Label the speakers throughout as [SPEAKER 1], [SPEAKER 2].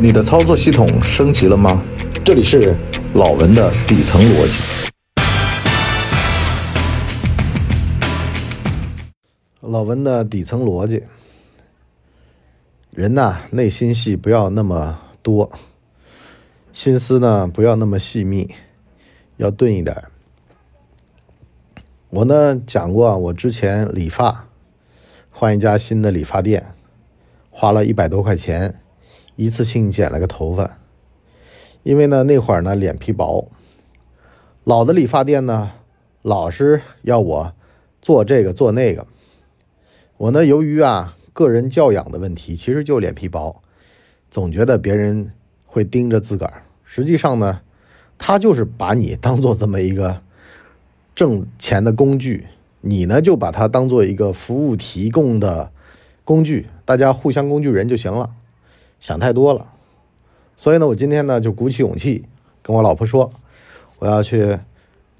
[SPEAKER 1] 你的操作系统升级了吗？这里是老文的底层逻辑。老文的底层逻辑，人呐，内心戏不要那么多，心思呢不要那么细密，要钝一点。我呢讲过，我之前理发，换一家新的理发店，花了一百多块钱。一次性剪了个头发，因为呢那会儿呢脸皮薄，老的理发店呢老是要我做这个做那个，我呢由于啊个人教养的问题，其实就脸皮薄，总觉得别人会盯着自个儿，实际上呢他就是把你当做这么一个挣钱的工具，你呢就把它当做一个服务提供的工具，大家互相工具人就行了。想太多了，所以呢，我今天呢就鼓起勇气跟我老婆说，我要去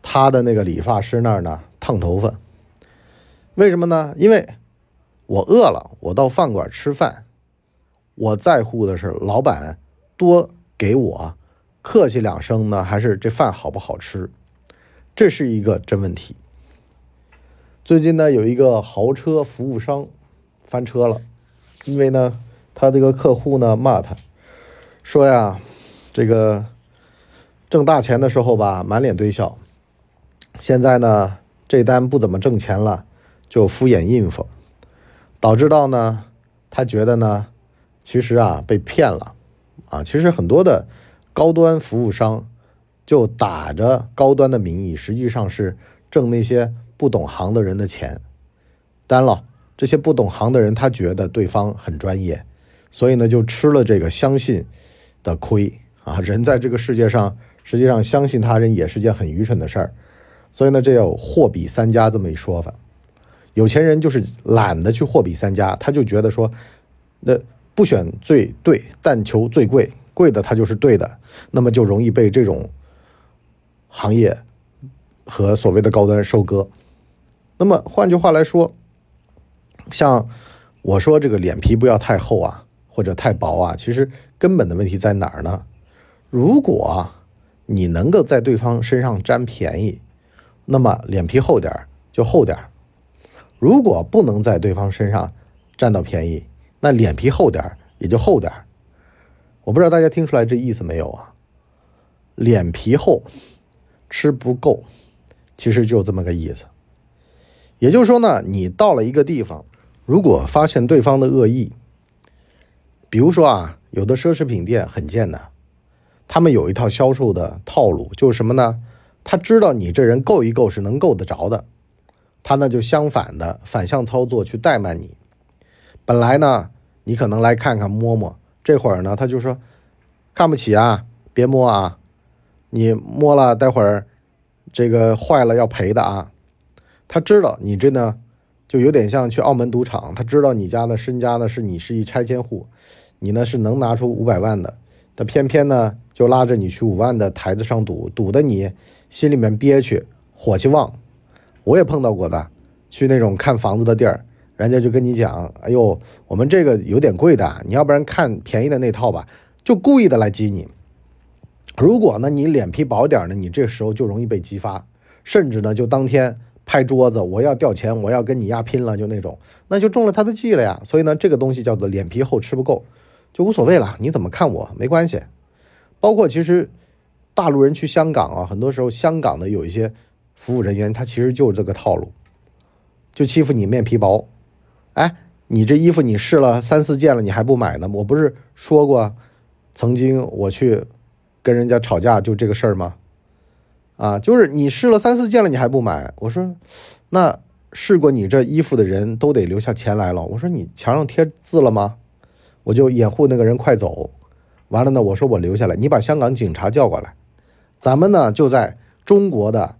[SPEAKER 1] 她的那个理发师那儿呢烫头发。为什么呢？因为我饿了，我到饭馆吃饭，我在乎的是老板多给我客气两声呢，还是这饭好不好吃？这是一个真问题。最近呢，有一个豪车服务商翻车了，因为呢。他这个客户呢骂他，说呀，这个挣大钱的时候吧，满脸堆笑，现在呢这单不怎么挣钱了，就敷衍应付，导致到呢他觉得呢，其实啊被骗了。啊，其实很多的高端服务商就打着高端的名义，实际上是挣那些不懂行的人的钱，当然了，这些不懂行的人他觉得对方很专业。所以呢，就吃了这个相信的亏啊！人在这个世界上，实际上相信他人也是件很愚蠢的事儿。所以呢，这有货比三家这么一说法。有钱人就是懒得去货比三家，他就觉得说，那不选最对，但求最贵，贵的他就是对的，那么就容易被这种行业和所谓的高端收割。那么换句话来说，像我说这个脸皮不要太厚啊。或者太薄啊，其实根本的问题在哪儿呢？如果你能够在对方身上占便宜，那么脸皮厚点儿就厚点儿；如果不能在对方身上占到便宜，那脸皮厚点儿也就厚点儿。我不知道大家听出来这意思没有啊？脸皮厚吃不够，其实就这么个意思。也就是说呢，你到了一个地方，如果发现对方的恶意，比如说啊，有的奢侈品店很贱的，他们有一套销售的套路，就是什么呢？他知道你这人够一够是能够得着的，他呢就相反的反向操作去怠慢你。本来呢，你可能来看看摸摸，这会儿呢他就说看不起啊，别摸啊，你摸了待会儿这个坏了要赔的啊。他知道你这呢。就有点像去澳门赌场，他知道你家的身家呢是你是一拆迁户，你呢是能拿出五百万的，他偏偏呢就拉着你去五万的台子上赌，赌的你心里面憋屈，火气旺。我也碰到过的，去那种看房子的地儿，人家就跟你讲，哎呦，我们这个有点贵的，你要不然看便宜的那套吧，就故意的来激你。如果呢你脸皮薄点呢，你这时候就容易被激发，甚至呢就当天。拍桌子，我要掉钱，我要跟你压拼了，就那种，那就中了他的计了呀。所以呢，这个东西叫做脸皮厚吃不够，就无所谓了。你怎么看我没关系。包括其实大陆人去香港啊，很多时候香港的有一些服务人员，他其实就是这个套路，就欺负你面皮薄。哎，你这衣服你试了三四件了，你还不买呢？我不是说过，曾经我去跟人家吵架就这个事儿吗？啊，就是你试了三四件了，你还不买？我说，那试过你这衣服的人都得留下钱来了。我说你墙上贴字了吗？我就掩护那个人快走。完了呢，我说我留下来，你把香港警察叫过来，咱们呢就在中国的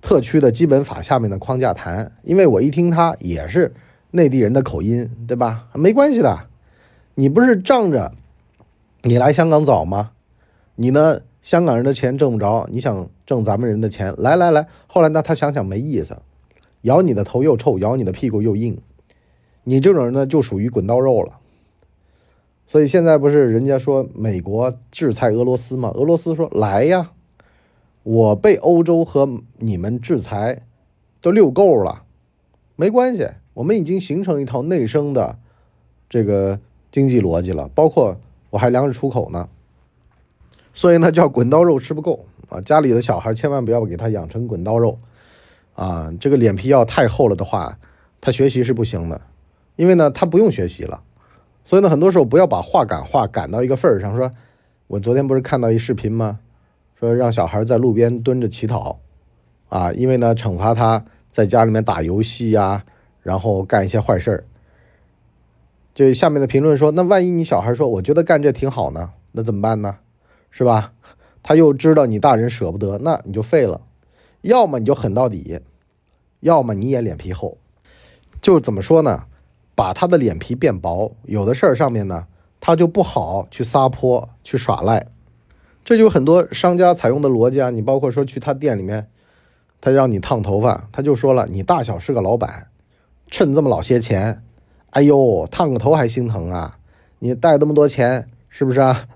[SPEAKER 1] 特区的基本法下面的框架谈。因为我一听他也是内地人的口音，对吧？没关系的，你不是仗着你来香港早吗？你呢？香港人的钱挣不着，你想挣咱们人的钱？来来来，后来呢？他想想没意思，咬你的头又臭，咬你的屁股又硬，你这种人呢就属于滚刀肉了。所以现在不是人家说美国制裁俄罗斯吗？俄罗斯说来呀，我被欧洲和你们制裁都遛够了，没关系，我们已经形成一套内生的这个经济逻辑了，包括我还粮食出口呢。所以呢，叫滚刀肉吃不够啊！家里的小孩千万不要给他养成滚刀肉啊！这个脸皮要太厚了的话，他学习是不行的，因为呢，他不用学习了。所以呢，很多时候不要把话赶话赶到一个份儿上。说，我昨天不是看到一视频吗？说让小孩在路边蹲着乞讨，啊，因为呢，惩罚他在家里面打游戏呀，然后干一些坏事儿。就下面的评论说，那万一你小孩说，我觉得干这挺好呢，那怎么办呢？是吧？他又知道你大人舍不得，那你就废了。要么你就狠到底，要么你也脸皮厚。就怎么说呢？把他的脸皮变薄，有的事儿上面呢，他就不好去撒泼、去耍赖。这就很多商家采用的逻辑啊。你包括说去他店里面，他让你烫头发，他就说了，你大小是个老板，趁这么老些钱，哎呦，烫个头还心疼啊？你带这么多钱，是不是啊？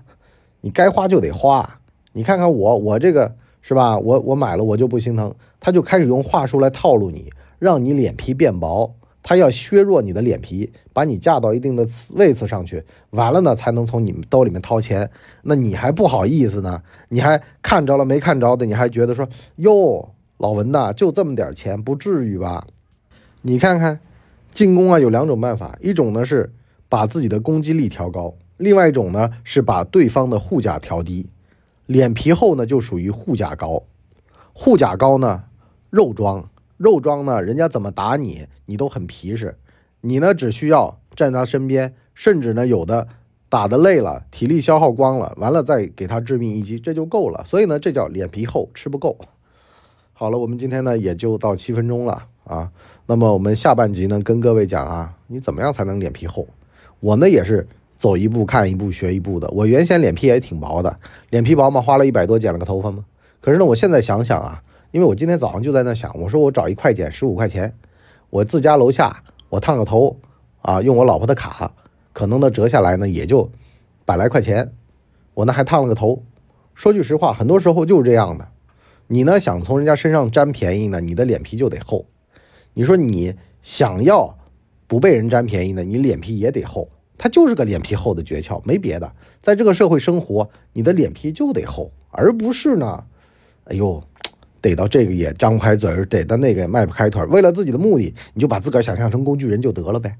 [SPEAKER 1] 你该花就得花。你看看我，我这个是吧？我我买了我就不心疼。他就开始用话术来套路你，让你脸皮变薄。他要削弱你的脸皮，把你架到一定的位次上去，完了呢才能从你们兜里面掏钱。那你还不好意思呢？你还看着了没看着的？你还觉得说哟，老文呐，就这么点钱，不至于吧？你看看，进攻啊有两种办法，一种呢是把自己的攻击力调高，另外一种呢是把对方的护甲调低。脸皮厚呢就属于护甲高，护甲高呢肉装。肉装呢，人家怎么打你，你都很皮实。你呢，只需要站他身边，甚至呢，有的打的累了，体力消耗光了，完了再给他致命一击，这就够了。所以呢，这叫脸皮厚吃不够。好了，我们今天呢也就到七分钟了啊。那么我们下半集呢，跟各位讲啊，你怎么样才能脸皮厚？我呢也是走一步看一步学一步的。我原先脸皮也挺薄的，脸皮薄嘛，花了一百多剪了个头发嘛。可是呢，我现在想想啊。因为我今天早上就在那想，我说我找一快剪十五块钱，我自家楼下我烫个头啊，用我老婆的卡，可能呢折下来呢也就百来块钱，我呢还烫了个头。说句实话，很多时候就是这样的。你呢想从人家身上占便宜呢，你的脸皮就得厚。你说你想要不被人占便宜呢，你脸皮也得厚。它就是个脸皮厚的诀窍，没别的。在这个社会生活，你的脸皮就得厚，而不是呢，哎呦。逮到这个也张不开嘴，逮到那个也迈不开腿。为了自己的目的，你就把自个儿想象成工具人就得了呗。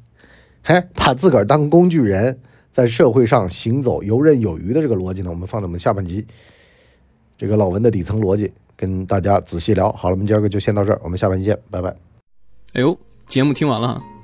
[SPEAKER 1] 嘿，把自个儿当工具人，在社会上行走游刃有余的这个逻辑呢，我们放在我们下半集这个老文的底层逻辑跟大家仔细聊。好了，我们今儿个就先到这儿，我们下半集见，拜拜。
[SPEAKER 2] 哎呦，节目听完了，